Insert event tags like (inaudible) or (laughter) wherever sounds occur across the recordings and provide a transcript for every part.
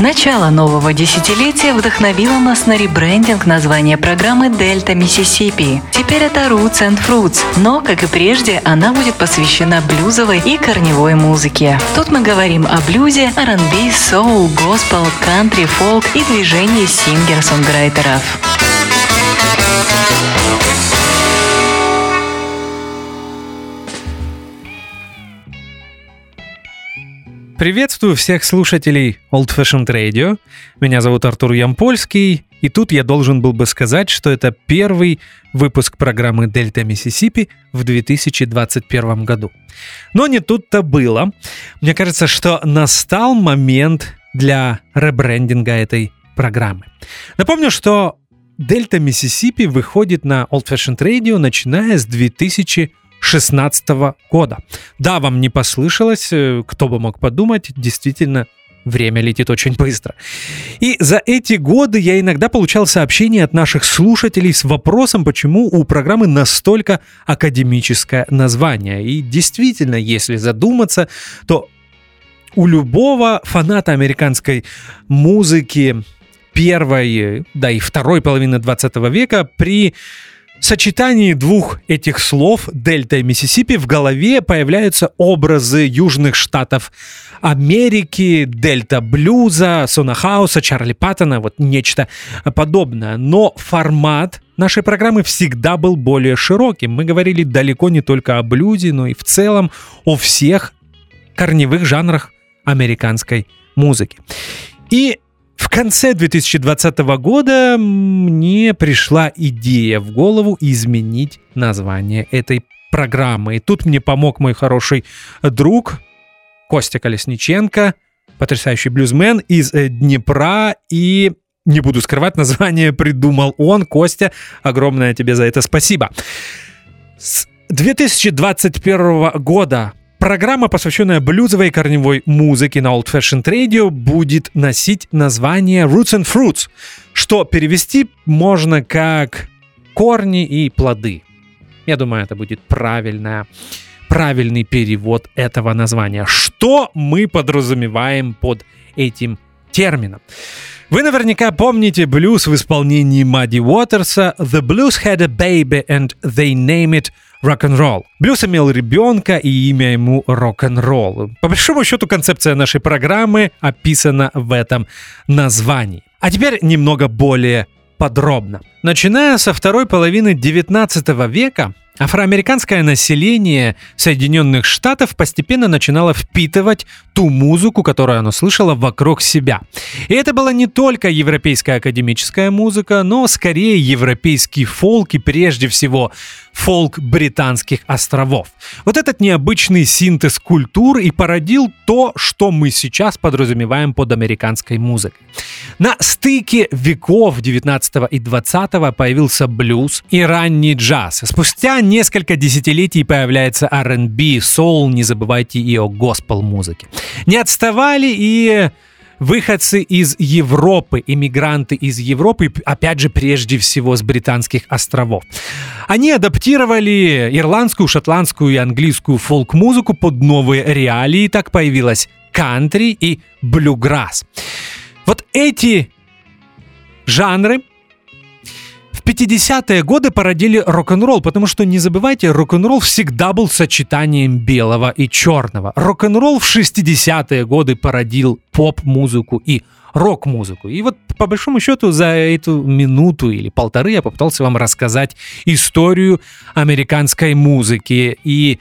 Начало нового десятилетия вдохновило нас на ребрендинг названия программы «Дельта Миссисипи». Теперь это Roots and Fruits, но, как и прежде, она будет посвящена блюзовой и корневой музыке. Тут мы говорим о блюзе, R&B, соул, госпел, кантри, фолк и движении сингер-сонграйтеров. Приветствую всех слушателей Old Fashioned Radio. Меня зовут Артур Ямпольский, и тут я должен был бы сказать, что это первый выпуск программы «Дельта Миссисипи» в 2021 году. Но не тут-то было. Мне кажется, что настал момент для ребрендинга этой программы. Напомню, что «Дельта Миссисипи» выходит на Old Fashioned Radio, начиная с 2000 2016 года. Да, вам не послышалось, э, кто бы мог подумать, действительно Время летит очень быстро. И за эти годы я иногда получал сообщения от наших слушателей с вопросом, почему у программы настолько академическое название. И действительно, если задуматься, то у любого фаната американской музыки первой, да и второй половины 20 века при сочетании двух этих слов, Дельта и Миссисипи, в голове появляются образы южных штатов Америки, Дельта блюза, Сона Хауса, Чарли Паттона, вот нечто подобное. Но формат нашей программы всегда был более широким. Мы говорили далеко не только о блюзе, но и в целом о всех корневых жанрах американской музыки. И в конце 2020 года мне пришла идея в голову изменить название этой программы. И тут мне помог мой хороший друг Костя Колесниченко, потрясающий блюзмен из э, Днепра и не буду скрывать, название придумал он. Костя, огромное тебе за это спасибо. С 2021 года Программа, посвященная блюзовой корневой музыке на Old Fashioned Radio, будет носить название Roots and Fruits, что перевести можно как корни и плоды. Я думаю, это будет правильная, правильный перевод этого названия. Что мы подразумеваем под этим термином? Вы наверняка помните блюз в исполнении Мадди Уотерса «The blues had a baby and they name it рок-н-ролл. Блюз имел ребенка и имя ему рок-н-ролл. По большому счету концепция нашей программы описана в этом названии. А теперь немного более подробно. Начиная со второй половины 19 века Афроамериканское население Соединенных Штатов постепенно начинало впитывать ту музыку, которую оно слышало вокруг себя. И это была не только европейская академическая музыка, но скорее европейский фолк и прежде всего фолк британских островов. Вот этот необычный синтез культур и породил то, что мы сейчас подразумеваем под американской музыкой. На стыке веков 19 и 20 появился блюз и ранний джаз. Спустя несколько десятилетий появляется R&B, соул, не забывайте и о госпел-музыке. Не отставали и выходцы из Европы, иммигранты из Европы, опять же, прежде всего с британских островов. Они адаптировали ирландскую, шотландскую и английскую фолк-музыку под новые реалии, так появилась кантри и блюграсс. Вот эти жанры 50-е годы породили рок-н-ролл, потому что, не забывайте, рок-н-ролл всегда был сочетанием белого и черного. Рок-н-ролл в 60-е годы породил поп-музыку и рок-музыку. И вот по большому счету за эту минуту или полторы я попытался вам рассказать историю американской музыки и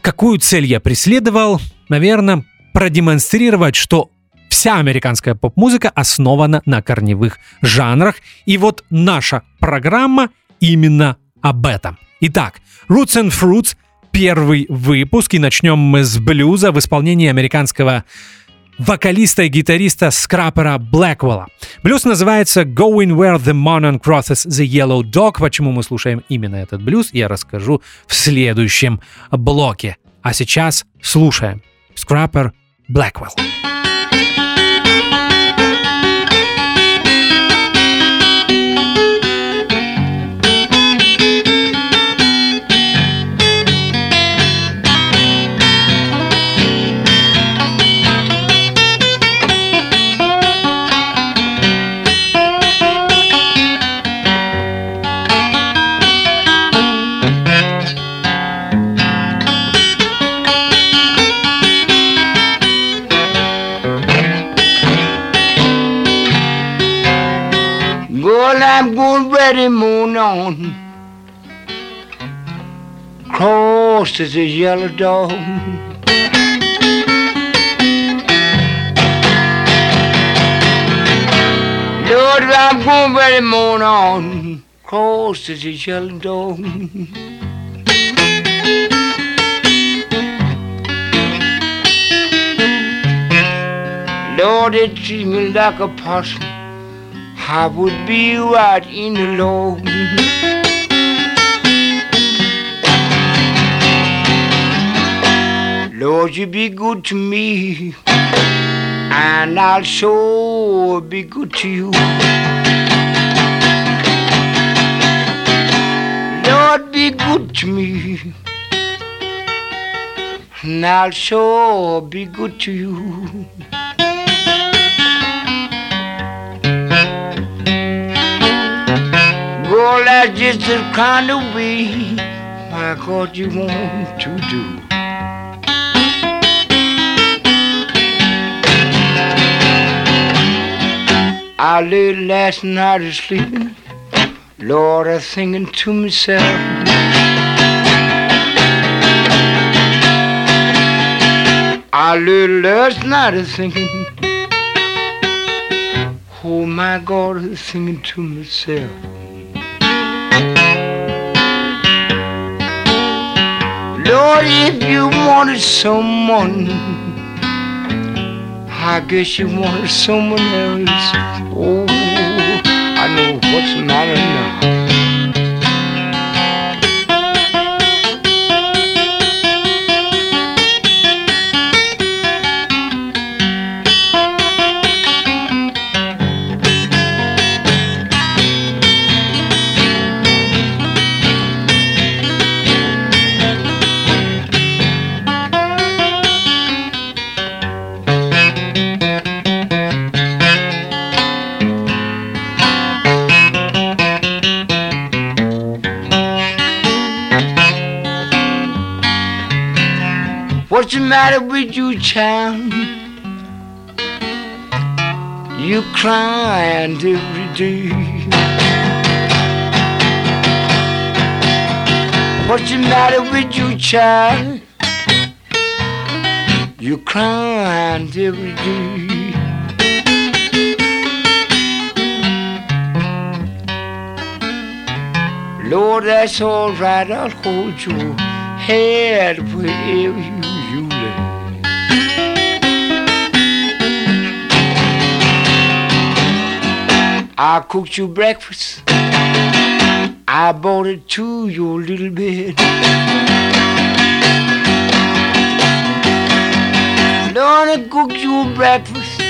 какую цель я преследовал. Наверное, продемонстрировать, что Вся американская поп-музыка основана на корневых жанрах, и вот наша программа именно об этом. Итак, Roots and Fruits, первый выпуск, и начнем мы с блюза в исполнении американского вокалиста и гитариста скрапера Блэквелла. Блюз называется Going Where the Monarch Crosses the Yellow Dog. Почему мы слушаем именно этот блюз, я расскажу в следующем блоке. А сейчас слушаем Скрапер Блэквелл. I'm going ready moon on. Cross as a yellow dog. Lord, I'm going ready moon on. Cross as a yellow dog. Lord, it treats me like a possum. I would be right in Lord. Lord, you be good to me, and I'll sure be good to you. Lord, be good to me, and I'll sure be good to you. That's just the kind of way my God you want to do. I lay last night asleep, Lord, I thinking to myself. I lay last night a thinking, oh my God, I thinking to myself. Lord, if you wanted someone, I guess you wanted someone else. Oh, I know what's the matter now. You, child? You crying every day. What's the matter with you, child? You crying every day. Lord, that's all right. I'll hold your head wherever you I cooked you breakfast. I brought it to your little bed. Lord, I cooked you breakfast.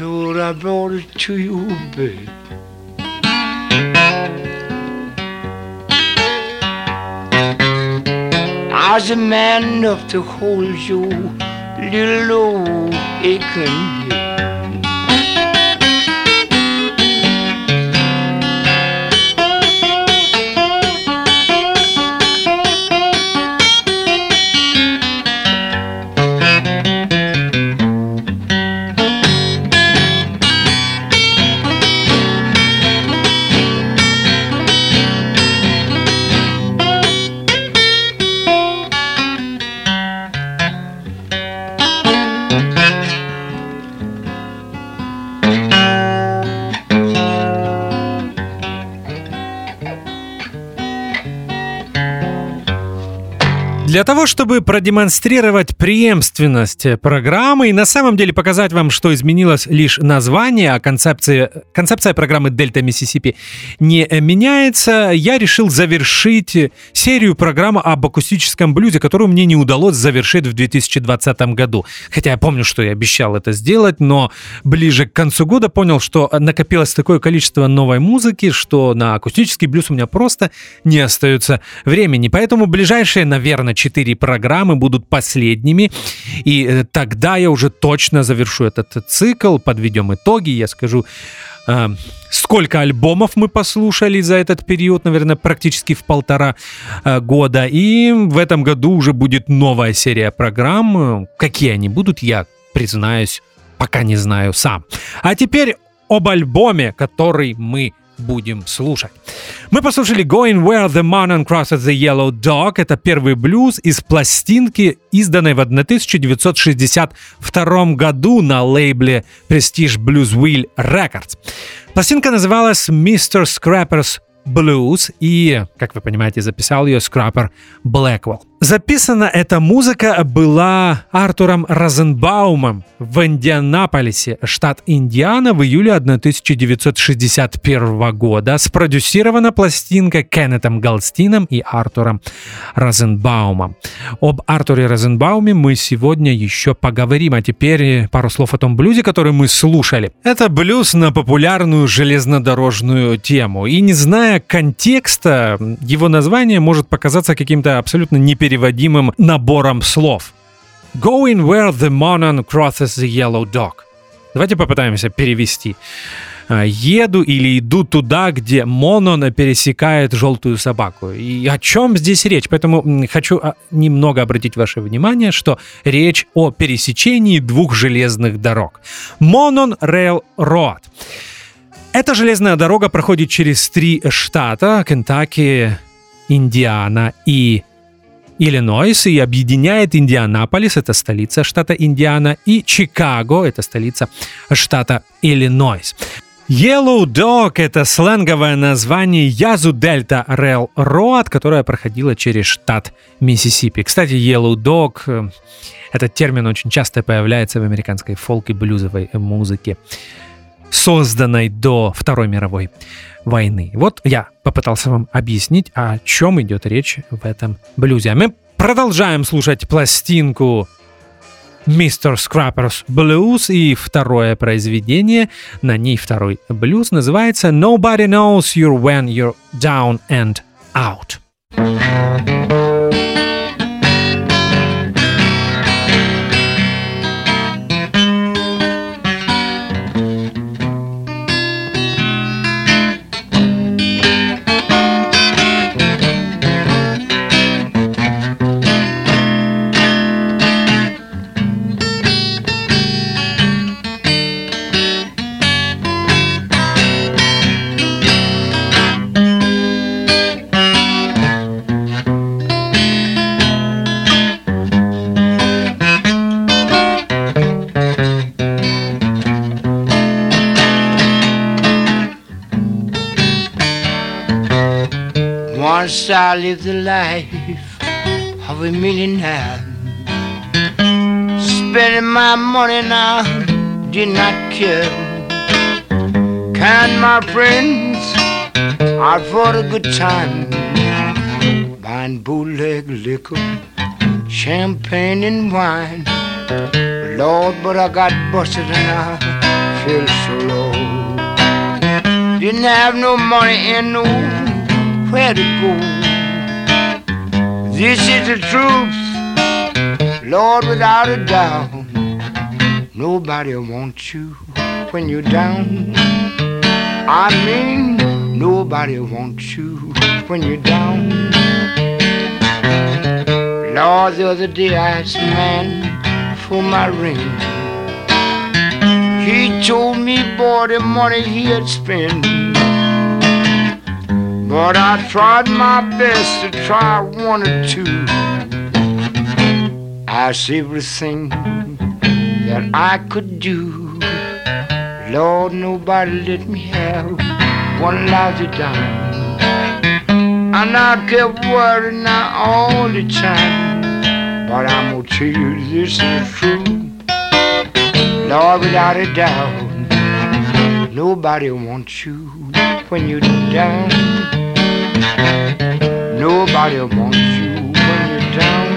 Lord, I brought it to your bed. I was a man enough to hold your little old aching head. Того, чтобы продемонстрировать преемственность программы и на самом деле показать вам, что изменилось лишь название, а концепция, концепция программы Дельта Миссисипи не меняется, я решил завершить серию программы об акустическом блюзе, которую мне не удалось завершить в 2020 году. Хотя я помню, что я обещал это сделать, но ближе к концу года понял, что накопилось такое количество новой музыки, что на акустический блюз у меня просто не остается времени. Поэтому ближайшие, наверное, четыре программы будут последними. И э, тогда я уже точно завершу этот цикл, подведем итоги, я скажу, э, сколько альбомов мы послушали за этот период, наверное, практически в полтора э, года. И в этом году уже будет новая серия программ. Какие они будут, я признаюсь, пока не знаю сам. А теперь об альбоме, который мы будем слушать. Мы послушали Going Where the Mountain Crosses the Yellow Dog. Это первый блюз из пластинки, изданной в 1962 году на лейбле Prestige Blues Wheel Records. Пластинка называлась Mr. Scrapper's Blues и, как вы понимаете, записал ее Скрапер Блэквелл. Записана эта музыка была Артуром Розенбаумом в Индианаполисе, штат Индиана, в июле 1961 года. Спродюсирована пластинка Кеннетом Галстином и Артуром Розенбаумом. Об Артуре Розенбауме мы сегодня еще поговорим, а теперь пару слов о том блюзе, который мы слушали. Это блюз на популярную железнодорожную тему. И не зная контекста, его название может показаться каким-то абсолютно непередаваемым переводимым набором слов. Going where the monon crosses the yellow dog. Давайте попытаемся перевести. А, еду или иду туда, где Монон пересекает желтую собаку. И о чем здесь речь? Поэтому хочу а, немного обратить ваше внимание, что речь о пересечении двух железных дорог. Монон Rail Road. Эта железная дорога проходит через три штата – Кентаки, Индиана и Иллинойс и объединяет Индианаполис, это столица штата Индиана, и Чикаго, это столица штата Иллинойс. Yellow Dog — это сленговое название Язу Дельта Rail Road, которая проходила через штат Миссисипи. Кстати, Yellow Dog э, — этот термин очень часто появляется в американской фолк и блюзовой музыке, созданной до Второй мировой войны. Вот я попытался вам объяснить, о чем идет речь в этом блюзе. А мы продолжаем слушать пластинку Mr. Scrapper's Blues и второе произведение, на ней второй блюз, называется Nobody Knows You When You're Down and Out. I live the life of a millionaire. Spending my money now, did not care. Kind my friends out for a good time. Buying bootleg liquor, champagne and wine. Lord, but I got busted and I feel so low. Didn't have no money and no where to go. This is the truth, Lord, without a doubt. Nobody wants you when you're down. I mean, nobody wants you when you're down. Lord, the other day I asked a man for my ring. He told me, boy, the money he had spent. But I tried my best to try one or two. Asked everything that I could do. Lord, nobody let me have one lousy dime. And I kept worrying all the time. But I'm gonna tell you this is true. Lord, without a doubt, nobody wants you when you're down. Nobody wants you when you're down.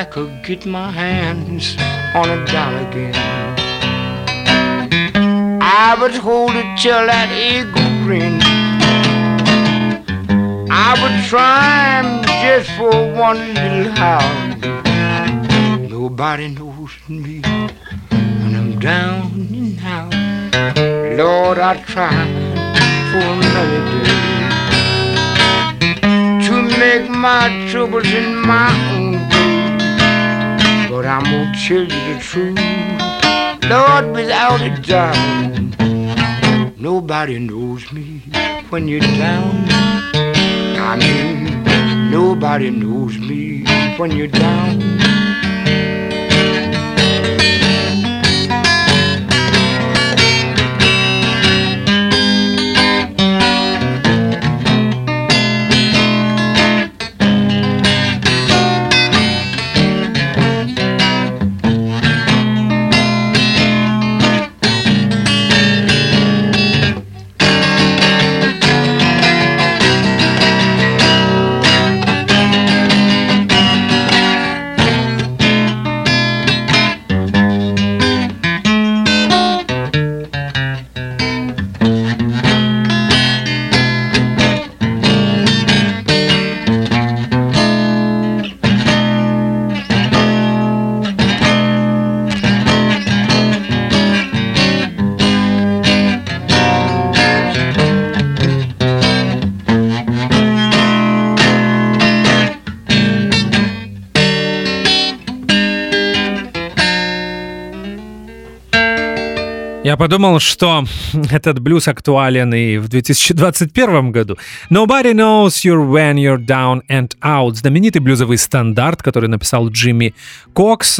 I could get my hands on a dollar again, I would hold it till that eagle grin. I would try him just for one little hour. Nobody knows me when I'm down and out. Lord, I try for another day to make my troubles in my own. But I'm gonna tell you the truth, Lord, without a doubt. Nobody knows me when you're down. I mean, nobody knows me when you're down. Подумал, что этот блюз актуален и в 2021 году. Nobody knows you when you're down and out. Знаменитый блюзовый стандарт, который написал Джимми Кокс.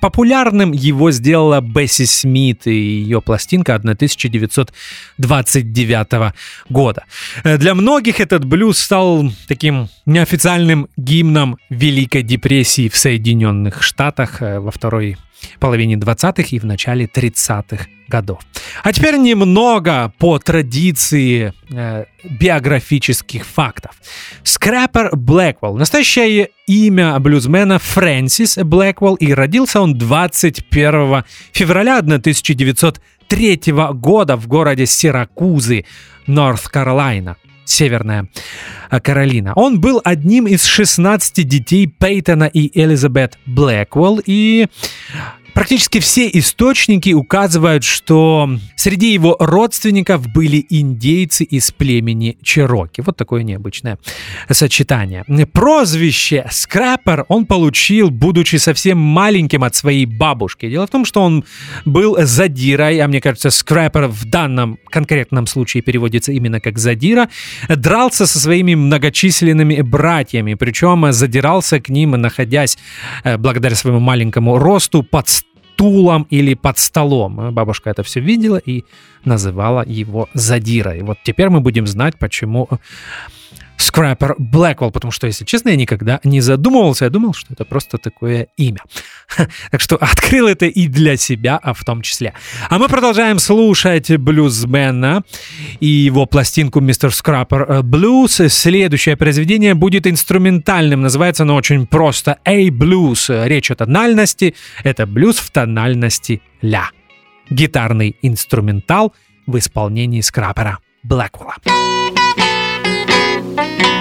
Популярным его сделала Бесси Смит и ее пластинка 1929 года. Для многих этот блюз стал таким неофициальным гимном Великой депрессии в Соединенных Штатах во второй половине 20-х и в начале 30-х годов. А теперь немного по традиции э, биографических фактов. Скрэпер Блэквелл. Настоящее имя блюзмена Фрэнсис Блэквелл, и родился он 21 февраля 1903 года в городе Сиракузы, Норth-Каролайна. Северная Каролина. Он был одним из 16 детей Пейтона и Элизабет Блэквелл, и Практически все источники указывают, что среди его родственников были индейцы из племени Чероки. Вот такое необычное сочетание. Прозвище Скрапер он получил, будучи совсем маленьким от своей бабушки. Дело в том, что он был задирой, а мне кажется, Скрапер в данном конкретном случае переводится именно как задира, дрался со своими многочисленными братьями, причем задирался к ним, находясь э, благодаря своему маленькому росту под стулом или под столом. Бабушка это все видела и называла его задирой. Вот теперь мы будем знать, почему Скрапер Блэквелл, потому что, если честно, я никогда не задумывался, я думал, что это просто такое имя. (laughs) Так что открыл это и для себя, а в том числе. А мы продолжаем слушать блюзмена и его пластинку «Мистер Скрапер Блюз». Следующее произведение будет инструментальным, называется оно очень просто «A-блюз». Речь о тональности, это блюз в тональности ля. Гитарный инструментал в исполнении Скрапера Блэквелла. Первый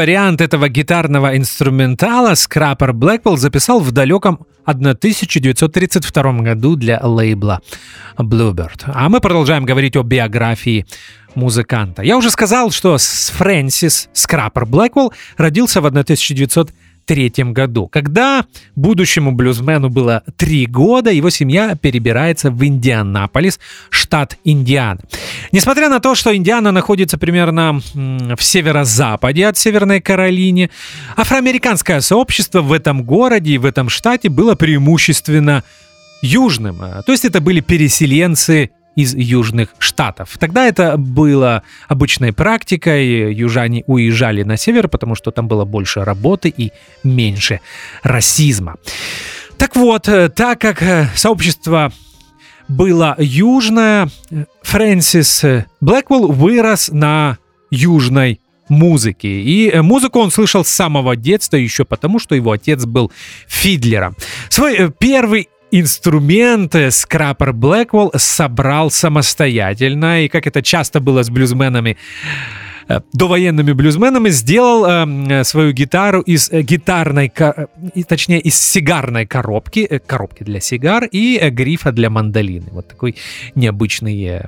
вариант этого гитарного инструментала Скрапер Блэквелл записал в далеком 1932 году для лейбла Bluebird. А мы продолжаем говорить о биографии музыканта. Я уже сказал, что Фрэнсис Скрапер Блэквелл родился в 1932 1973 году. Когда будущему блюзмену было три года, его семья перебирается в Индианаполис, штат Индиана. Несмотря на то, что Индиана находится примерно в северо-западе от Северной Каролины, афроамериканское сообщество в этом городе и в этом штате было преимущественно южным. То есть это были переселенцы из южных штатов. Тогда это было обычной практикой. Южане уезжали на север, потому что там было больше работы и меньше расизма. Так вот, э, так как э, сообщество было южное, Фрэнсис Блэквелл вырос на южной музыке. И музыку он слышал с самого детства еще потому, что его отец был фидлером. Свой э, первый инструменты Скрапер Блэквелл собрал самостоятельно, и как это часто было с блюзменами, э, довоенными блюзменами сделал э, свою гитару из э, гитарной, э, точнее из сигарной коробки, коробки для сигар и грифа для мандолины. Вот такой необычный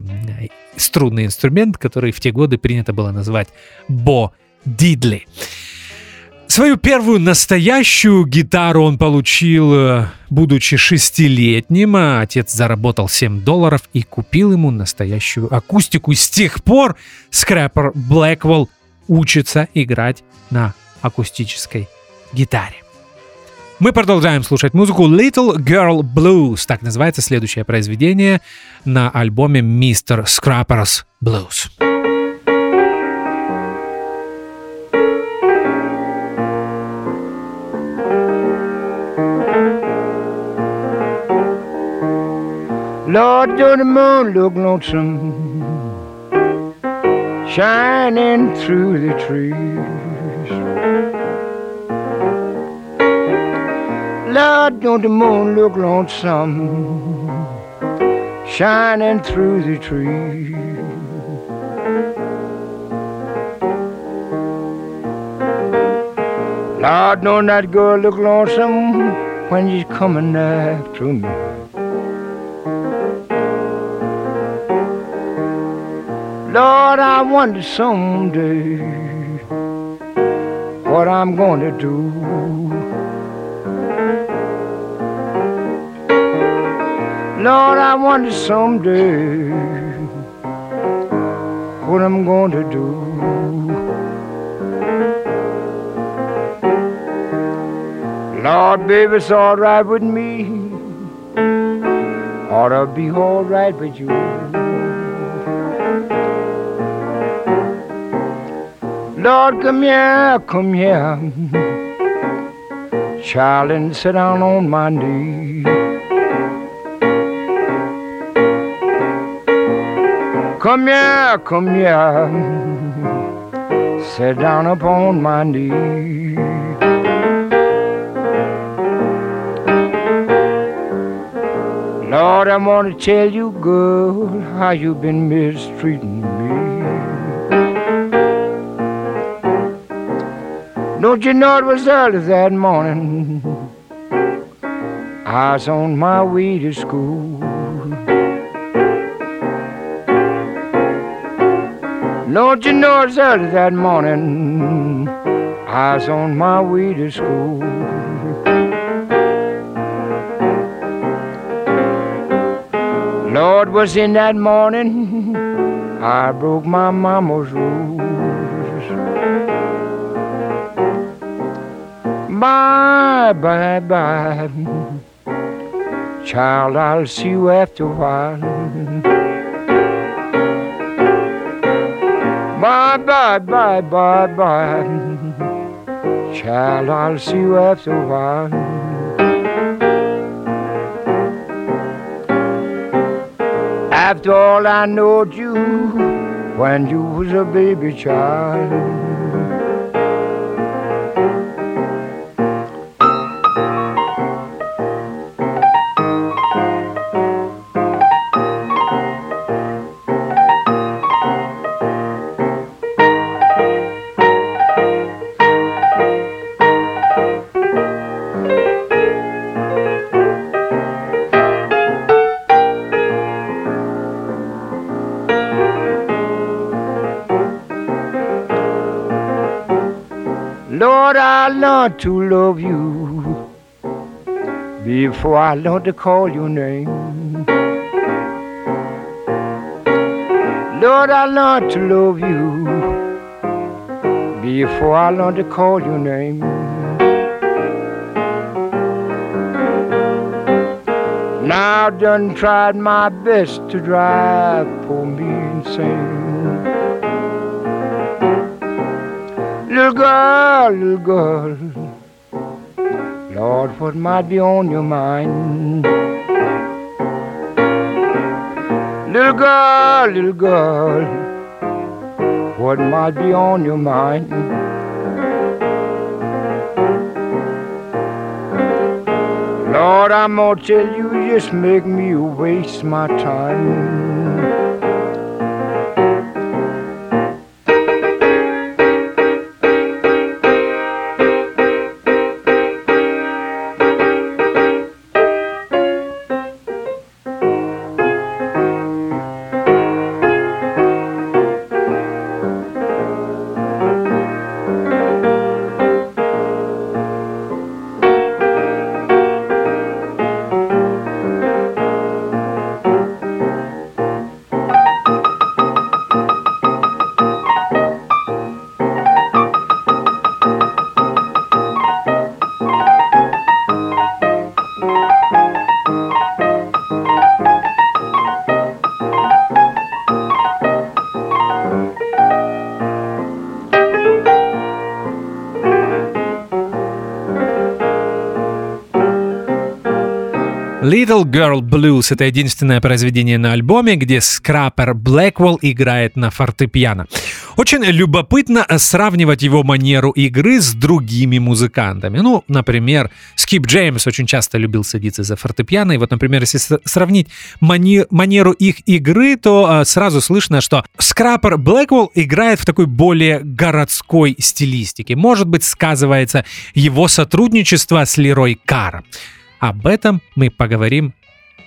струнный инструмент, который в те годы принято было назвать бо дидли. Свою первую настоящую гитару он получил, э, будучи шестилетним. А отец заработал 7 долларов и купил ему настоящую акустику. С тех пор Скрэпер Блэквелл учится играть на акустической гитаре. Мы продолжаем слушать музыку Little Girl Blues. Так называется следующее произведение на альбоме Mr. Scrappers Blues. Lord, don't the moon look lonesome shining through the trees? Lord, don't the moon look lonesome shining through the trees? Lord, don't that girl look lonesome when she's coming after me? Lord, I wonder someday what I'm going to do. Lord, I wonder someday what I'm going to do. Lord, baby, it's all right with me. Ought to be all right with you. Lord, come here, come here. Child, and sit down on my knee. Come here, come here. Sit down upon my knee. Lord, I want to tell you, girl, how you've been mistreating me. Don't you know it was early that morning? I was on my way to school. Don't you know it's early that morning? I was on my way to school. Lord was in that morning. I broke my mama's rule. Bye, bye, bye. Child, I'll see you after a while. Bye, bye, bye, bye, bye. Child, I'll see you after a while. After all, I knowed you when you was a baby child. I learned to love you before I learned to call your name. Lord, I learned to love you before I learned to call your name. Now I've done tried my best to drive poor me insane. Little girl, little girl, Lord, what might be on your mind? Little girl, little girl, what might be on your mind? Lord, I'm gonna tell you, just make me waste my time. Little Girl Blues — это единственное произведение на альбоме, где скрапер Блэквелл играет на фортепиано. Очень любопытно сравнивать его манеру игры с другими музыкантами. Ну, например, Скип Джеймс очень часто любил садиться за фортепиано, и вот, например, если сравнить мани- манеру их игры, то э, сразу слышно, что скрапер Блэквелл играет в такой более городской стилистике. Может быть, сказывается его сотрудничество с Лерой Каром. Об этом мы поговорим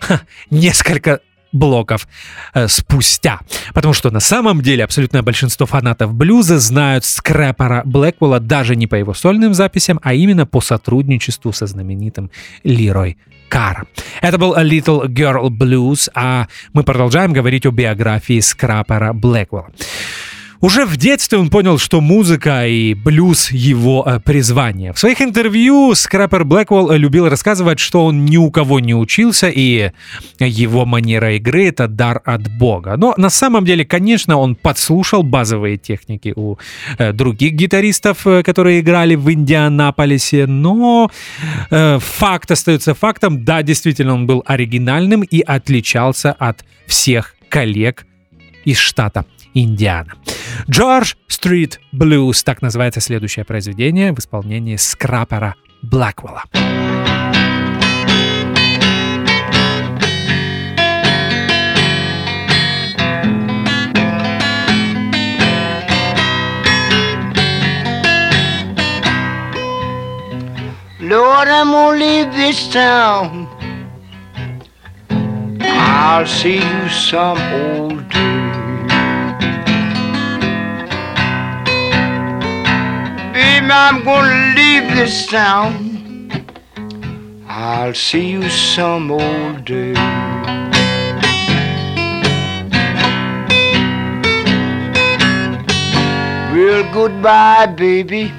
ха, несколько блоков э, спустя. Потому что на самом деле абсолютное большинство фанатов блюза знают скрэпера Блэквелла даже не по его сольным записям, а именно по сотрудничеству со знаменитым Лирой Каром. Это был A Little Girl Blues, а мы продолжаем говорить о биографии скрэпера Блэквелла. Уже в детстве он понял, что музыка и блюз его э, призвание. В своих интервью Скрапер Блэквелл любил рассказывать, что он ни у кого не учился, и его манера игры — это дар от Бога. Но на самом деле, конечно, он подслушал базовые техники у э, других гитаристов, э, которые играли в Индианаполисе, но э, факт остается фактом. Да, действительно, он был оригинальным и отличался от всех коллег из штата Индиана. Джордж Стрит Блюз, так называется следующее произведение в исполнении скрапера Блэквелла. Lord, I'm gonna leave this town. I'll see you some old day. I'm gonna leave this town. I'll see you some old day. Well, goodbye, baby.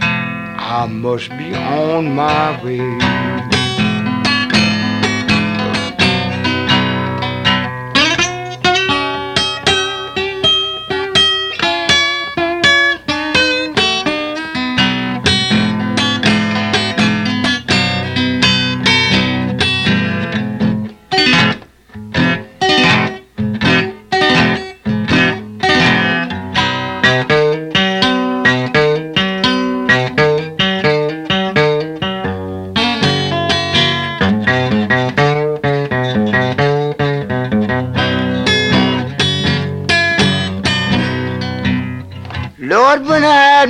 I must be on my way.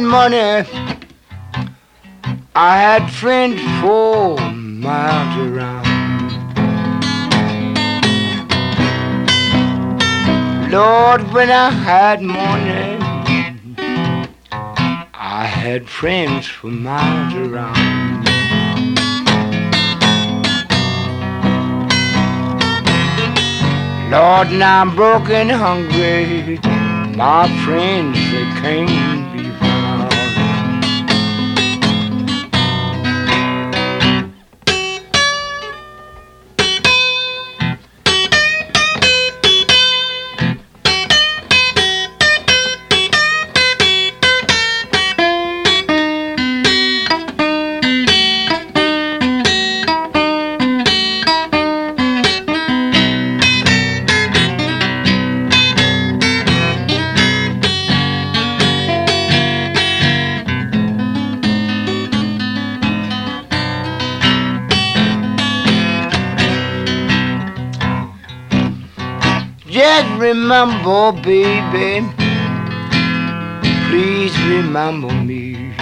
Money, I had friends four miles around. Lord, when I had money, I had friends for miles around. Lord, now I'm broke and hungry. My friends, they can't remember, baby, please remember me.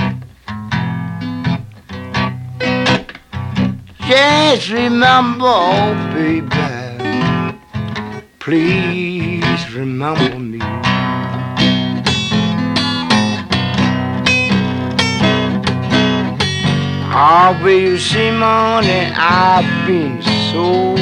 Just remember, oh, baby, please remember me. Will you see, money? I've been so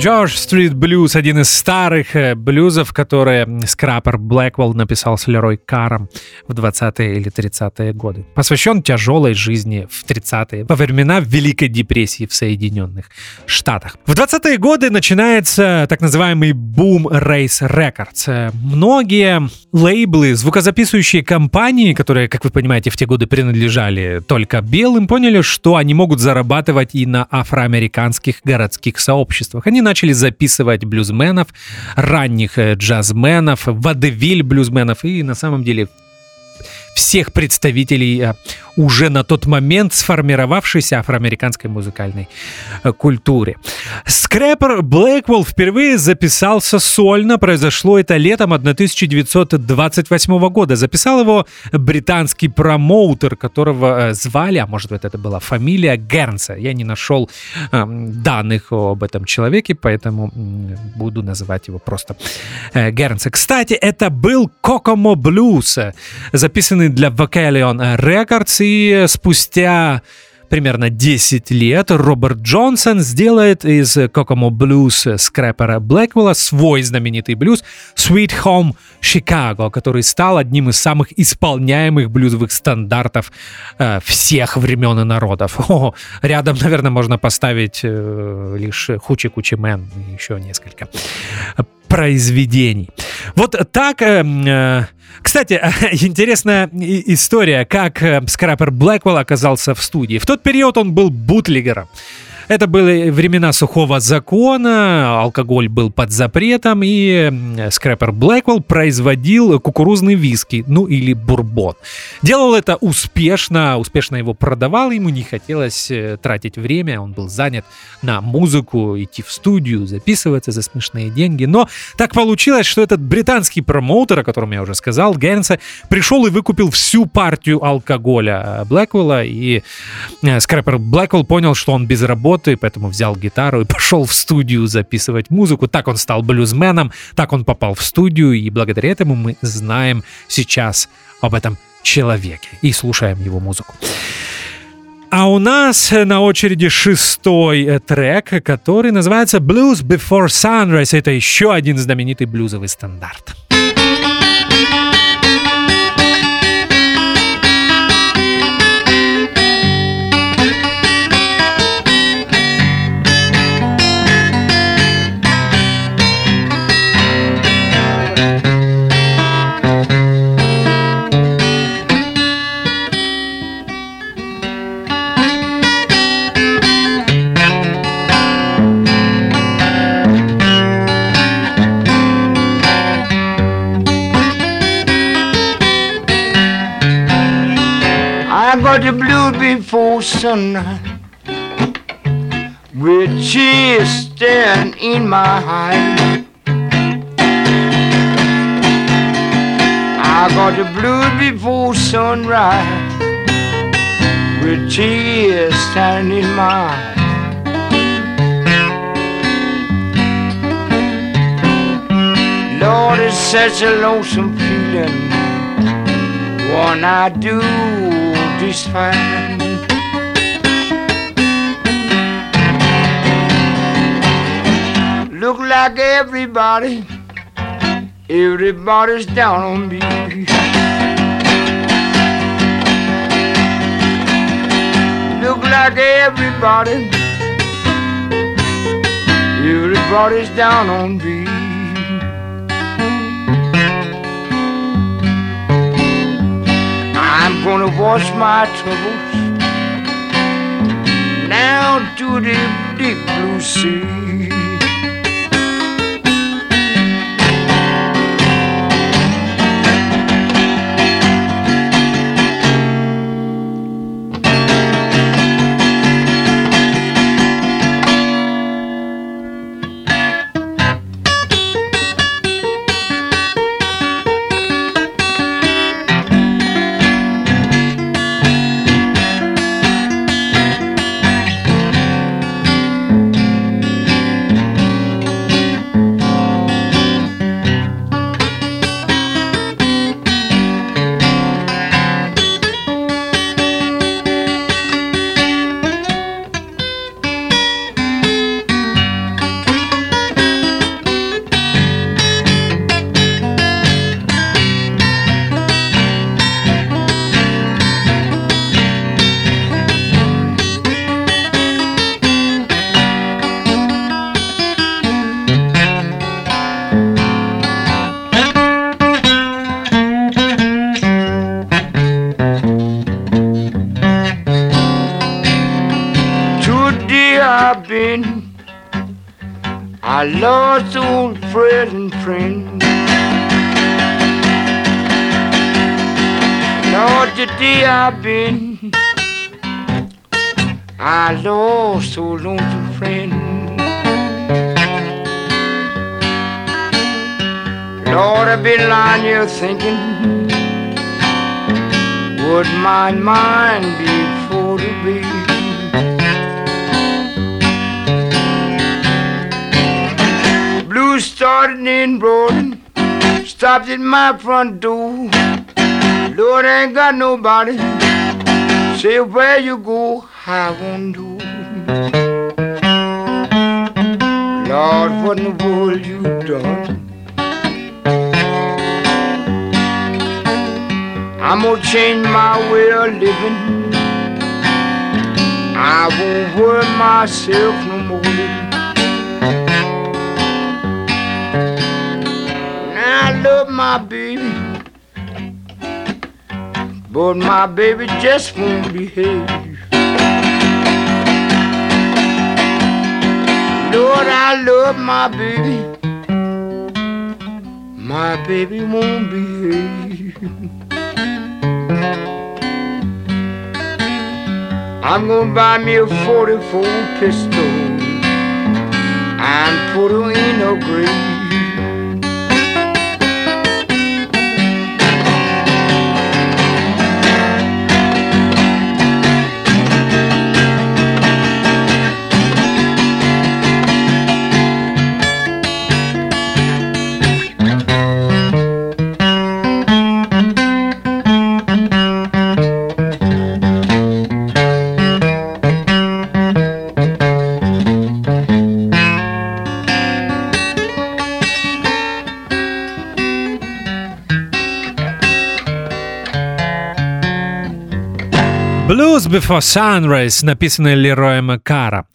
John George Street Blues, один из старых э, блюзов, которые скрапер Блэквелл написал с Лерой Каром в 20-е или 30-е годы. Посвящен тяжелой жизни в 30-е, во времена Великой депрессии в Соединенных Штатах. В 20-е годы начинается так называемый бум Race Records. Э, Многие лейблы, звукозаписывающие компании, которые, как вы понимаете, в те годы принадлежали только белым, поняли, что они могут зарабатывать и на афроамериканских городских сообществах. Они начали записывать блюзменов, ранних э, джазменов, водевиль блюзменов. И на самом деле всех представителей э, уже на тот момент сформировавшейся афроамериканской музыкальной э, культуре. Скрэпер Блэквелл впервые записался сольно. Произошло это летом 1928 года. Записал его британский промоутер, которого э, звали, а может быть это была фамилия Гернса. Я не нашел э, данных об этом человеке, поэтому буду называть его просто Гернса. Кстати, это был Kokomo Blues, записанный для Vocalion Records, и спустя примерно 10 лет Роберт Джонсон сделает из Kokomo Blues скрэпера Блэквелла свой знаменитый блюз Sweet Home Chicago, который стал одним из самых исполняемых блюзовых стандартов э, всех времен и народов. О, рядом, наверное, можно поставить э, лишь Hoochie Coochie Man и еще несколько произведений. Вот так... э, э, Кстати, (laughs) интересная история, как э, Scrapper Blackwell оказался в студии. В тот период он был бутлегером. Это были времена сухого закона, алкоголь был под запретом, и Scrapper Blackwell производил кукурузный виски, ну или бурбон. Делал это успешно, успешно его продавал, ему не хотелось э, тратить время, он был занят на музыку, идти в студию, записываться за смешные деньги. Но так получилось, что этот британский промоутер, о котором я уже сказал, Гернса, пришел и выкупил всю партию алкоголя э, Блэквелла, и э, скрэпер Блэквелл понял, что он без работы, поэтому взял гитару и (laughs) пошел в студию записывать музыку. Так он стал блюзменом, так он попал в студию, и благодаря этому мы знаем сейчас об этом человеке и слушаем его музыку. А у нас на очереди шестой трек, который называется Blues Before Sunrise. Это еще один знаменитый блюзовый стандарт. Got the blue before sunrise with tears staring in my eyes. I got the blue before sunrise with tears staring in my eyes. Lord, it's such a lonesome feeling. One I do Look like everybody, everybody's down on me. Look like everybody, everybody's down on me. Gonna wash my troubles now to the deep blue sea. My front door. Lord, ain't got nobody. Say where you go, I won't do. Lord, what in the world you done? I'm gonna change my way of living. I won't hurt myself no more. Love my baby, but my baby just won't behave. Lord, I love my baby, my baby won't behave. I'm gonna buy me a 44 pistol and put her in a grave. Before Sunrise, написанный Лероем Кара.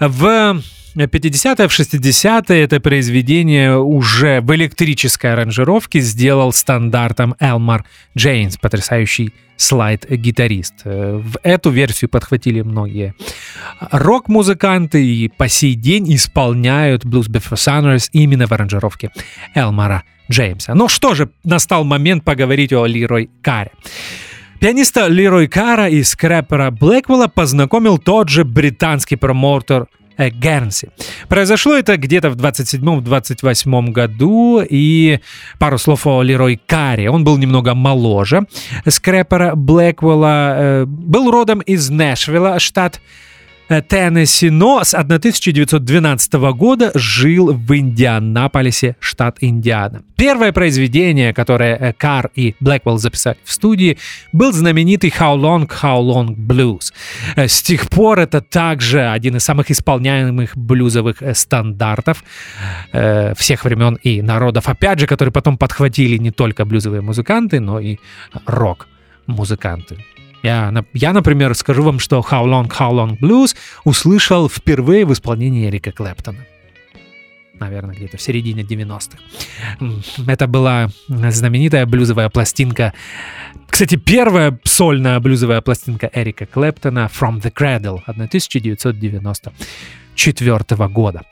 В 50-е, в 60-е это произведение уже в электрической аранжировке сделал стандартом Элмар Джейнс, потрясающий слайд-гитарист. В эту версию подхватили многие рок-музыканты и по сей день исполняют Blues Before Sunrise именно в аранжировке Элмара Джеймса. Ну что же, настал момент поговорить о Лирой Каре. Пианиста Лерой Кара и скрэпера Блэквелла познакомил тот же британский промоутер Э, Гернси. Произошло это где-то в 27-28 году, и пару слов о Лерой Карри. Он был немного моложе скрэпера Блэквелла, э, был родом из Нэшвилла, штат Теннесси, но с 1912 года жил в Индианаполисе, штат Индиана. Первое произведение, которое э, Кар и Блэквелл записали в студии, был знаменитый How Long, How Long Blues. Э, с тех пор это также один из самых исполняемых блюзовых стандартов всех времен и народов, опять же, которые потом подхватили не только блюзовые музыканты, но и рок-музыканты. Я, я, например, скажу вам, что How Long, How Long Blues услышал впервые в исполнении Эрика Клэптона. Наверное, где-то в середине 90-х. Это была знаменитая блюзовая пластинка. Кстати, первая сольная блюзовая пластинка Эрика Клэптона From the Cradle 1990 1994 года.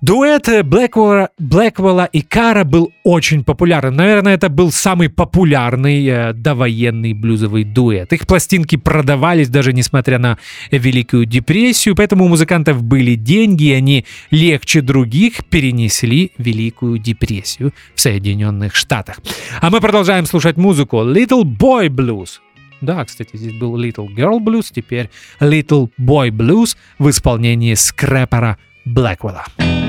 Дуэт Блэквелла, Блэквелла и Кара был очень популярным. Наверное, это был самый популярный э, довоенный блюзовый дуэт. Их пластинки продавались даже несмотря на Великую депрессию, поэтому у музыкантов были деньги, и они легче других перенесли Великую депрессию в Соединенных Штатах. А мы продолжаем слушать музыку Little Boy Blues да, кстати, здесь был Little Girl Blues, теперь Little Boy Blues в исполнении скрэпера Блэквелла. blue,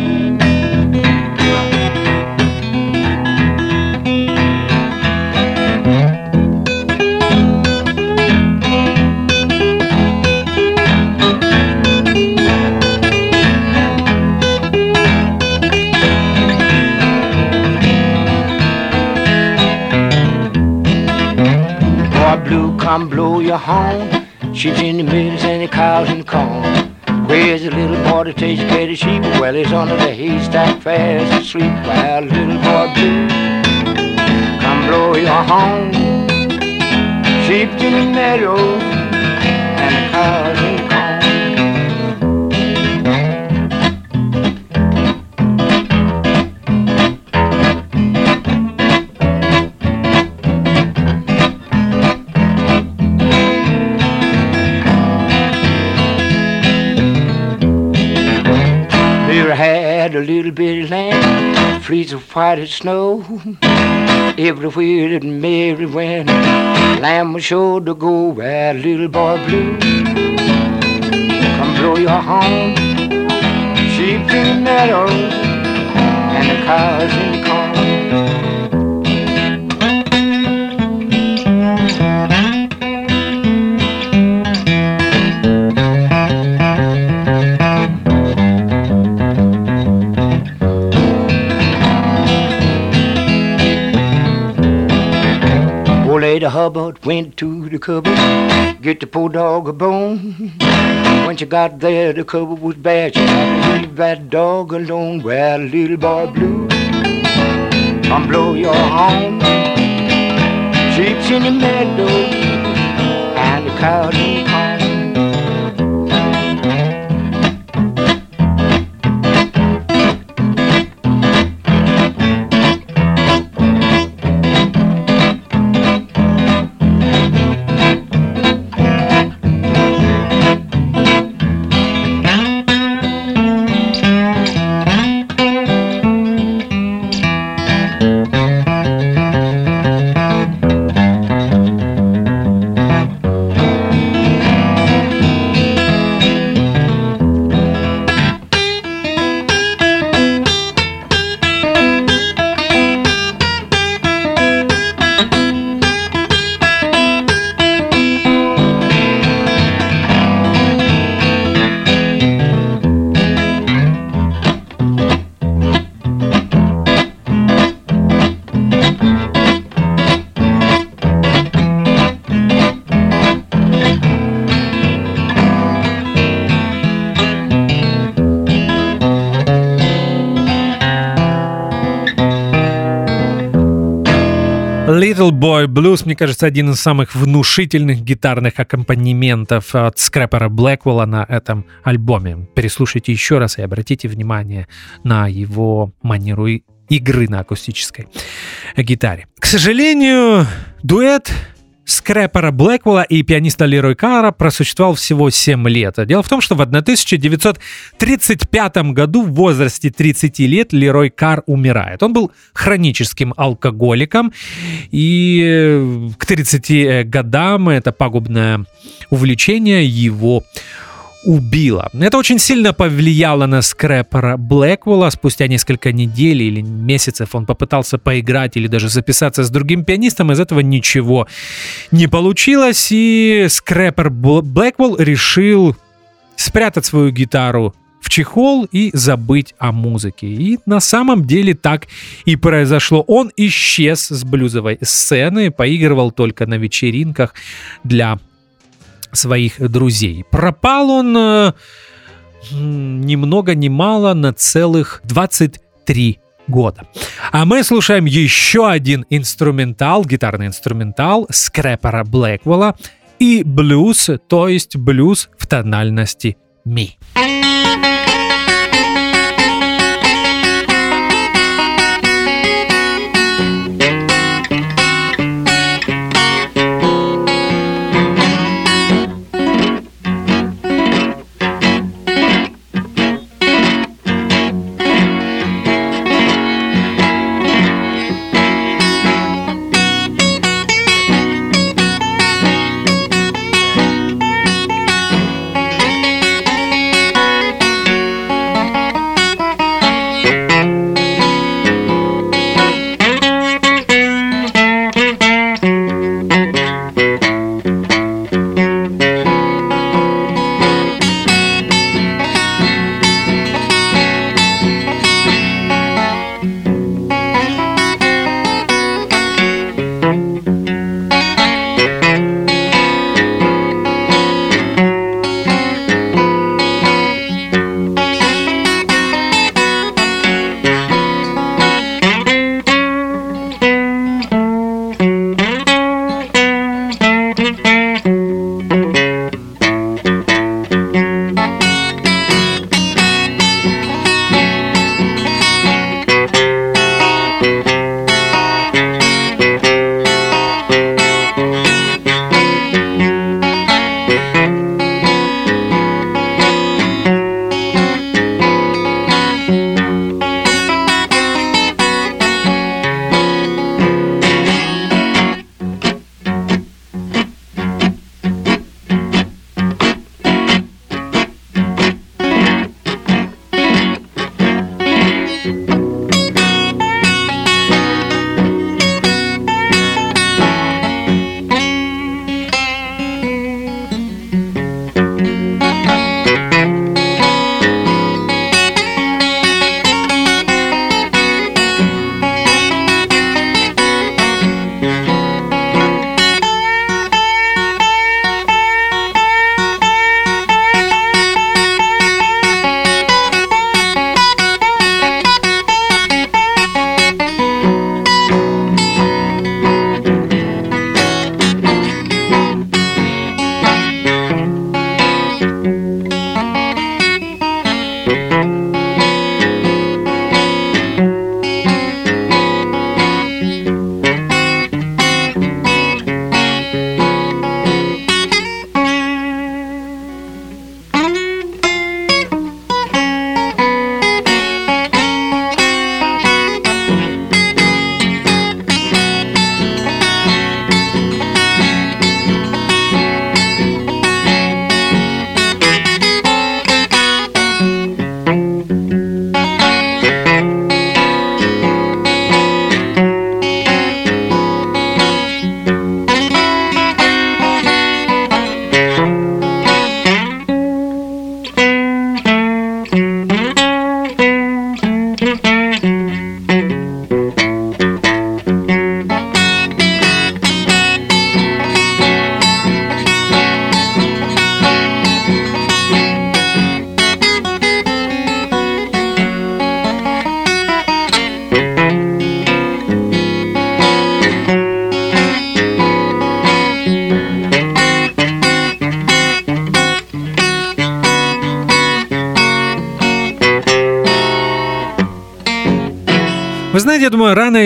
come blow your horn. She's in the mills and the cows in the corn. Where's the little boy to take care of the sheep? Well, he's under the haystack fast asleep. Well, little boy blue, come blow your horn. Sheep in the meadow and the cows a little bit of land, of white as snow. Everywhere that Mary went, lamb was sure to go where little boy blue. Come blow your horn, sheep in the meadow, and the cows in Hubbard went to the cupboard, get the poor dog a bone. When she got there, the cupboard was bad. She had to leave that dog alone. Well, little boy blue, come blow your horn. Sheep's in the meadow, and the cows Boy Blues, мне кажется, один из самых внушительных гитарных аккомпанементов от скрэпера Блэквелла на этом альбоме. Переслушайте еще раз и обратите внимание на его манеру игры на акустической гитаре. К сожалению, дуэт скрэпера Блэквелла и пианиста Лерой Кара просуществовал всего 7 лет. Дело в том, что в 1935 году в возрасте 30 лет Лерой Кар умирает. Он был хроническим алкоголиком, и э, к 30 годам это пагубное увлечение его убила. Это очень сильно повлияло на скрэпера Блэквелла. Спустя несколько недель или месяцев он попытался поиграть или даже записаться с другим пианистом. Из этого ничего не получилось. И скрэпер Блэквелл решил спрятать свою гитару в чехол и забыть о музыке. И на самом деле так и произошло. Он исчез с блюзовой сцены, поигрывал только на вечеринках для своих друзей. Пропал он э, ни много ни мало на целых 23 года. А мы слушаем еще один инструментал, гитарный инструментал скрэпера Блэквелла и блюз, то есть блюз в тональности ми.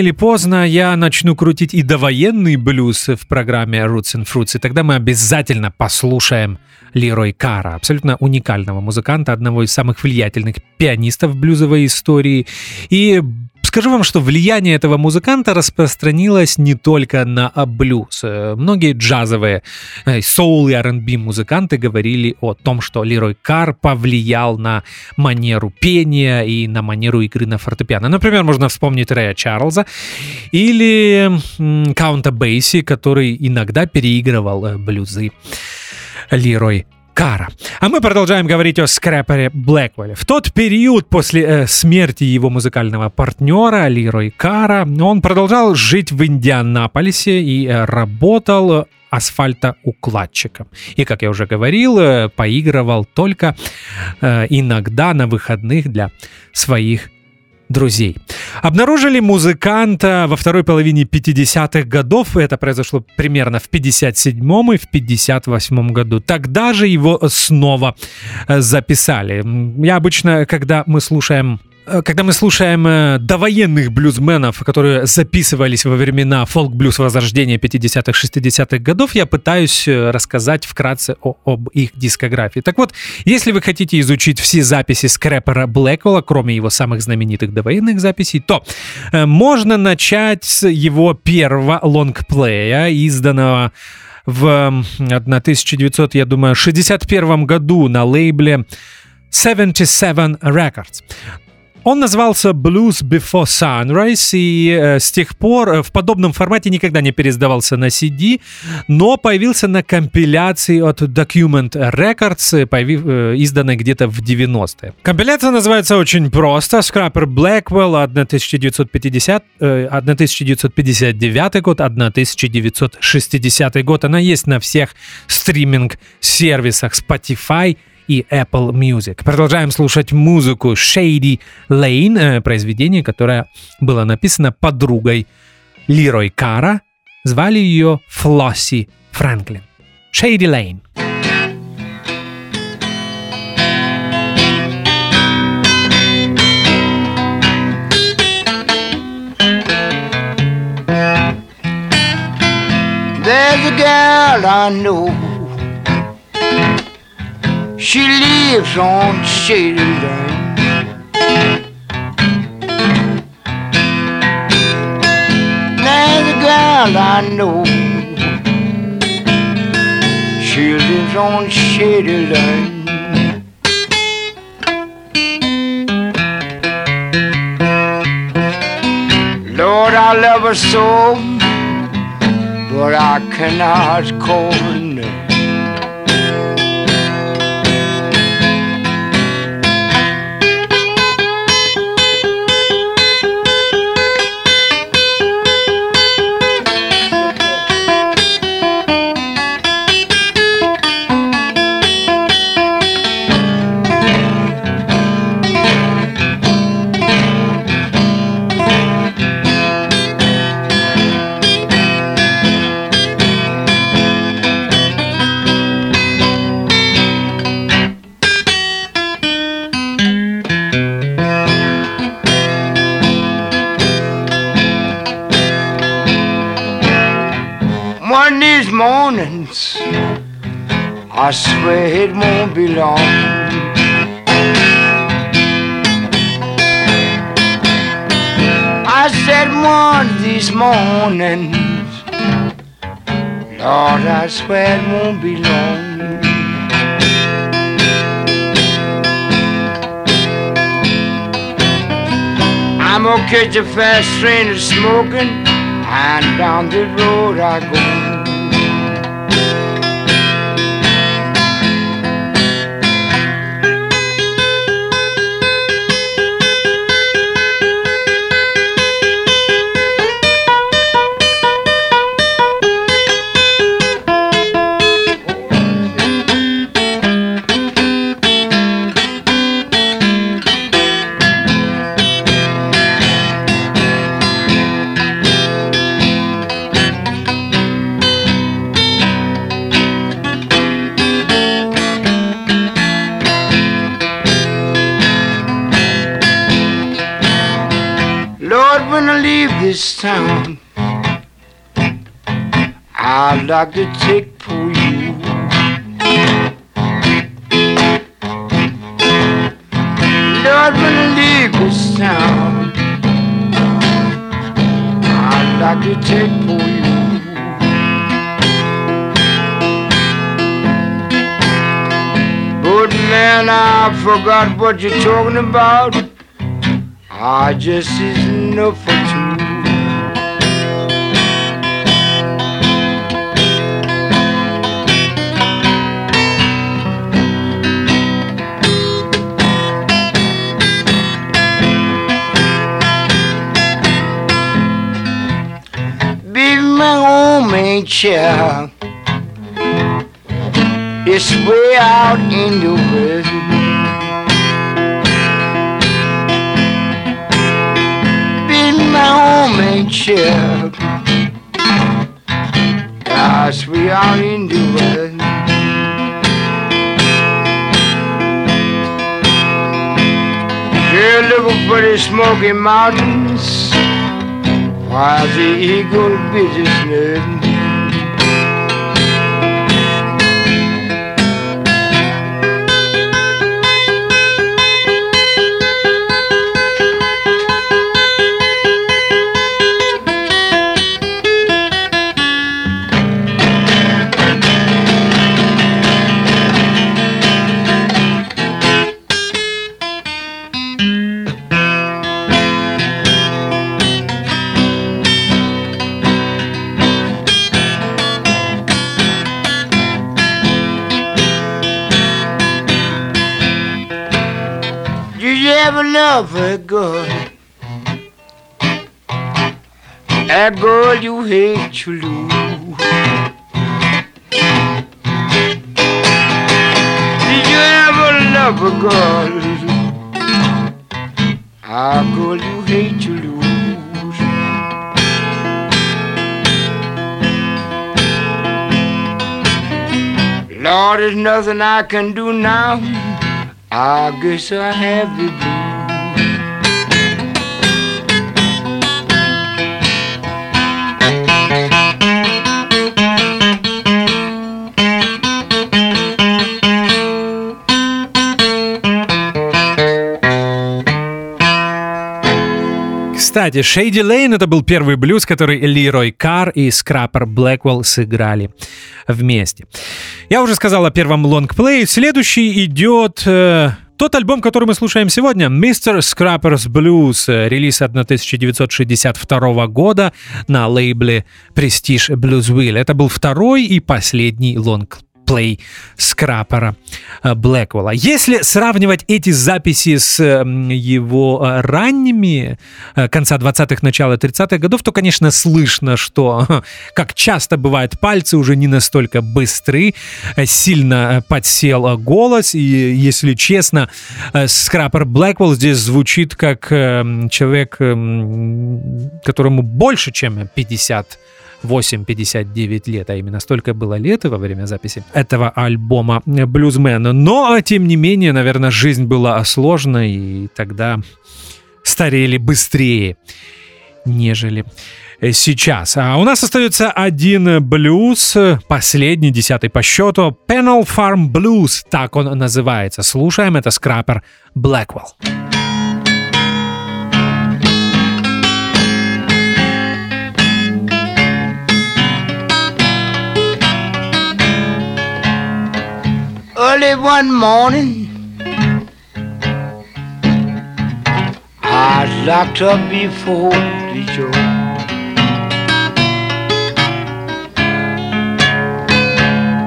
Или поздно я начну крутить и довоенный блюз в программе Roots and Fruits, и тогда мы обязательно послушаем Лерой Кара, абсолютно уникального музыканта, одного из самых влиятельных пианистов блюзовой истории. И Скажу вам, что влияние этого музыканта распространилось не только на блюз. Многие джазовые, э, соул и R&B музыканты говорили о том, что Лерой Кар повлиял на манеру пения и на манеру игры на фортепиано. Например, можно вспомнить Рэя Чарльза или Каунта Бейси, который иногда переигрывал э, блюзы Лерой Кара. А мы продолжаем говорить о скрэпере Блэквелле. В тот период после э, смерти его музыкального партнера Лирой Кара он продолжал жить в Индианаполисе и э, работал асфальтоукладчиком. И, как я уже говорил, э, поигрывал только э, иногда на выходных для своих друзей. Обнаружили музыканта во второй половине 50-х годов. Это произошло примерно в 57-м и в 58-м году. Тогда же его снова э, записали. Я обычно, когда мы слушаем когда мы слушаем э, довоенных блюзменов, которые записывались во времена фолк-блюз возрождения 50-х, 60-х годов, я пытаюсь э, рассказать вкратце о, об их дискографии. Так вот, если вы хотите изучить все записи скрэпера Блэквелла, кроме его самых знаменитых довоенных записей, то э, можно начать с его первого лонгплея, изданного в 1900, я думаю, 61 году на лейбле 77 Records. Он назывался Blues Before Sunrise и э, с тех пор э, в подобном формате никогда не пересдавался на CD, но появился на компиляции от Document Records, появи, э, изданной где-то в 90-е. Компиляция называется очень просто Scrapper Blackwell 1950, э, 1959 год, 1960 год. Она есть на всех стриминг-сервисах Spotify, и Apple Music. Продолжаем слушать музыку Shady Lane, э, произведение, которое было написано подругой Лирой Кара. Звали ее Флосси Франклин. Shady Lane. There's a girl I know She lives on Shady Lane. There's a girl I know. She lives on Shady Lane. Lord, I love her so, but I cannot call her name. Mornings, I swear it won't be long. I said one of these mornings, Lord, I swear it won't be long. I'm gonna catch a fast train of smoking, and down the road I go. This town. I'd like to take for you. Lord, when I leave this town, I'd like to take for you. But man, I forgot what you're talking about. I just isn't enough for two. Chair. It's way out in the west. Be my ain't chair. That's way out in the west. You're looking for the Smoky Mountains while the eagle business. Did love a girl? A girl you hate to lose. Did you ever love a girl? A girl you hate to lose. Lord, there's nothing I can do now. I guess I have the blues. Кстати, Shady Lane это был первый блюз, который Лерой Карр и Скрапер Блэквелл сыграли вместе. Я уже сказал о первом лонгплее. Следующий идет э, тот альбом, который мы слушаем сегодня, Mr. Scrappers Blues, релиз 1962 года на лейбле Prestige Bluesville. Это был второй и последний лонгплей плей скрапера э, Блэквелла. Если сравнивать эти записи с его э, ранними э, конца 20-х, начала 30-х годов, то, конечно, слышно, что, как часто бывает, пальцы уже не настолько быстры, сильно подсел голос, и, если честно, скрапер Блэквелл здесь звучит как человек, которому больше, чем 50 8-59 лет, а именно столько было лет во время записи этого альбома «Блюзмена». Но, тем не менее, наверное, жизнь была сложной, и тогда старели быстрее, нежели сейчас. А у нас остается один блюз, последний, десятый по счету, Panel Farm Blues, так он называется. Слушаем, это скрапер Blackwell. Early one morning, I locked up before the door.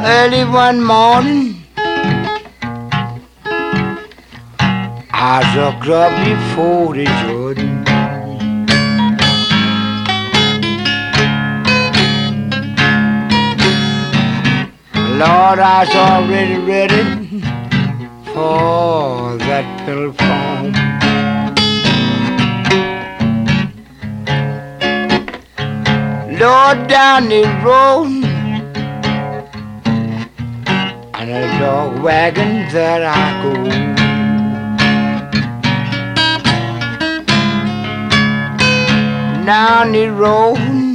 Early one morning, I locked up before the Jordan. Lord, I was already ready for that phone. Lord, down the road, and a dog wagon that I go. down the road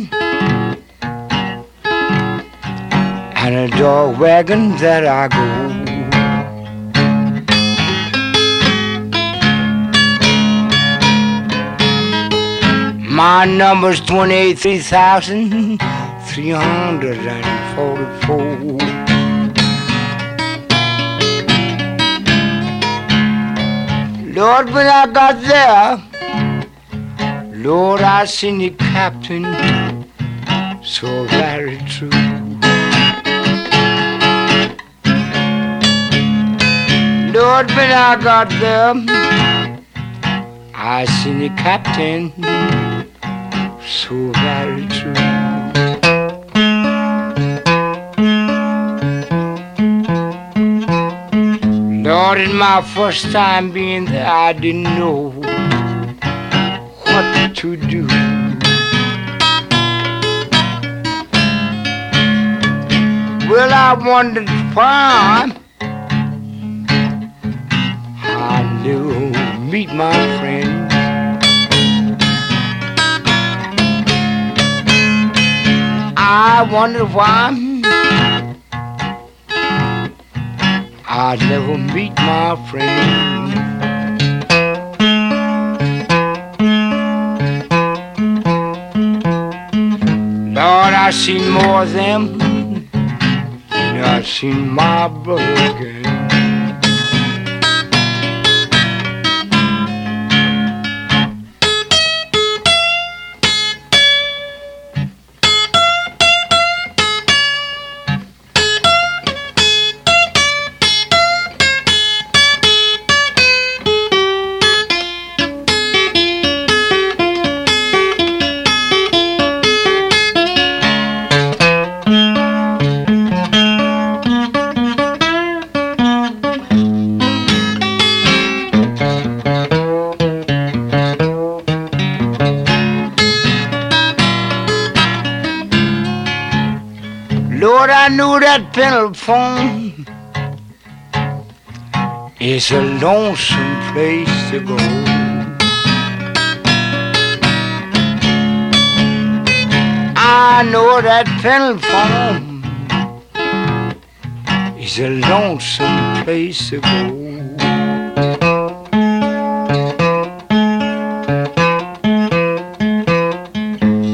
and a dog wagon that I go. My number's 23,344. Lord, when I got there, Lord, I seen the captain so very true. Lord, when I got there, I seen the captain so very true. Lord, in my first time being there, I didn't know what to do. Well, I wondered why Knew meet my friends. I wonder why I never meet my friends. Lord, I seen more of them than I seen my brother again. Knew that phone is a lonesome place to go. I know that phone is a lonesome place to go.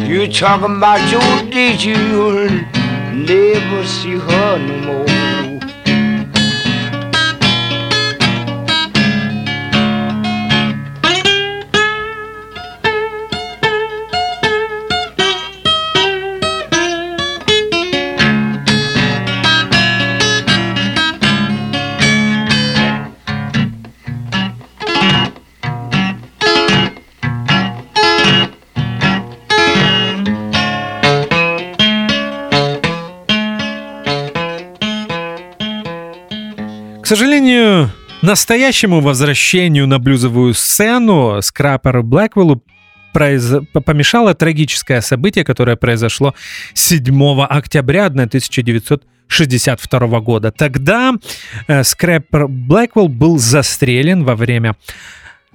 You talking about your did devo no renomo сожалению, настоящему возвращению на блюзовую сцену Скрапперу Блэквиллу произ- помешало трагическое событие, которое произошло 7 октября 1962 года. Тогда э, Скрэппер Блэквилл был застрелен во время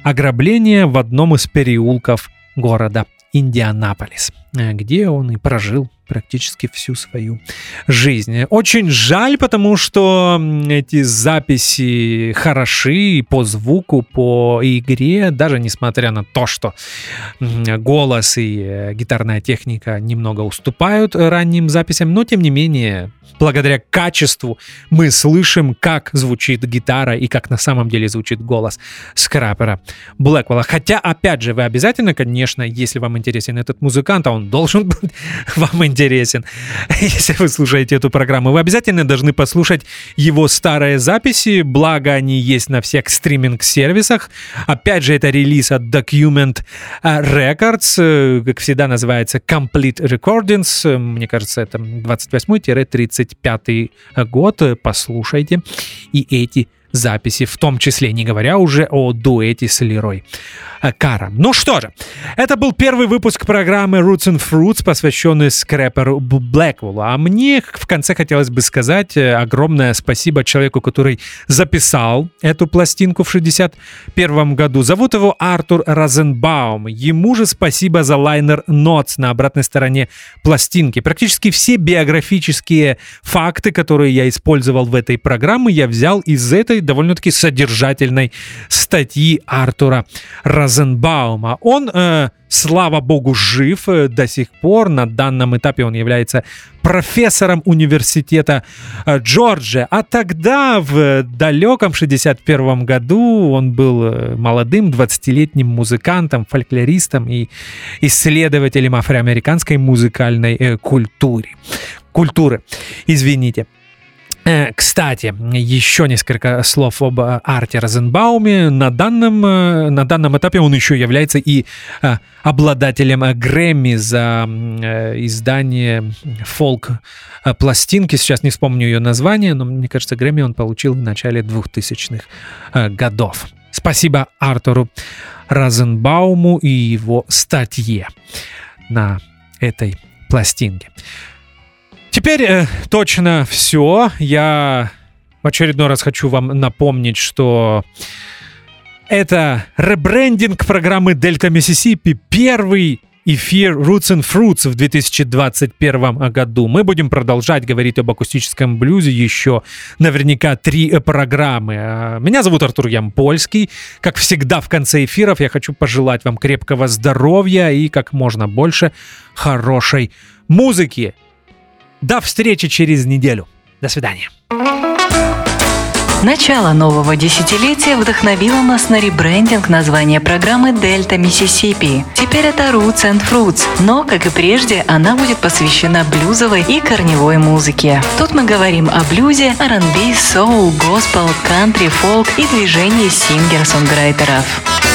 ограбления в одном из переулков города Индианаполис, где он и прожил практически всю свою жизнь. Очень жаль, потому что эти записи хороши по звуку, по игре, даже несмотря на то, что голос и э, гитарная техника немного уступают ранним записям, но тем не менее, благодаря качеству мы слышим, как звучит гитара и как на самом деле звучит голос скрапера Блэквелла. Хотя, опять же, вы обязательно, конечно, если вам интересен этот музыкант, а он должен быть (laughs) вам интересен, (laughs) если вы слушаете эту программу, вы обязательно должны послушать его старые записи, благо они есть на всех стриминг-сервисах. Опять же, это релиз от Document Records, э, как всегда называется Complete Recordings. Э, Мне кажется, это 28-35 год. Послушайте и эти записи, в том числе, не говоря уже о дуэте с Лерой Каром. Ну что же, это был первый выпуск программы Roots and Fruits, посвященный скрэперу Блэквеллу. А мне в конце хотелось бы сказать э, огромное спасибо человеку, который записал эту пластинку в 61 году. Зовут его Артур Розенбаум. Ему же спасибо за лайнер Notes на обратной стороне пластинки. Практически все биографические факты, которые я использовал в этой программе, я взял из этой довольно-таки содержательной статьи Артура Розенбаума. Он, э, слава богу, жив э, до сих пор. На данном этапе он является профессором университета э, Джорджия. А тогда, в далеком 61 году, он был э, молодым 20-летним музыкантом, фольклористом и исследователем афроамериканской музыкальной э, культуры. Культуры, извините. Э, кстати, еще несколько слов об э, Арте Розенбауме. На данном, э, на данном этапе он еще является и обладателем Грэмми за издание фолк-пластинки. Сейчас не вспомню ее название, но мне кажется, Грэмми он получил в начале 2000-х годов. Спасибо Артуру Розенбауму и его статье на этой пластинке. Теперь э, точно все. Я в очередной раз хочу вам напомнить, что это ребрендинг программы Дельта Миссисипи, первый эфир Roots and Fruits в 2021 году. Мы будем продолжать говорить об акустическом блюзе еще наверняка три э, программы. А, меня зовут Артур Ямпольский. Как всегда в конце эфиров я хочу пожелать вам крепкого здоровья и как можно больше хорошей музыки. До встречи через неделю. До свидания. Начало нового десятилетия вдохновило нас на ребрендинг названия программы «Дельта Миссисипи». Теперь это Roots and Fruits, но, как и прежде, она будет посвящена блюзовой и корневой музыке. Тут мы говорим о блюзе, R&B, соул, госпел, кантри, фолк и движении сингер-сонграйтеров.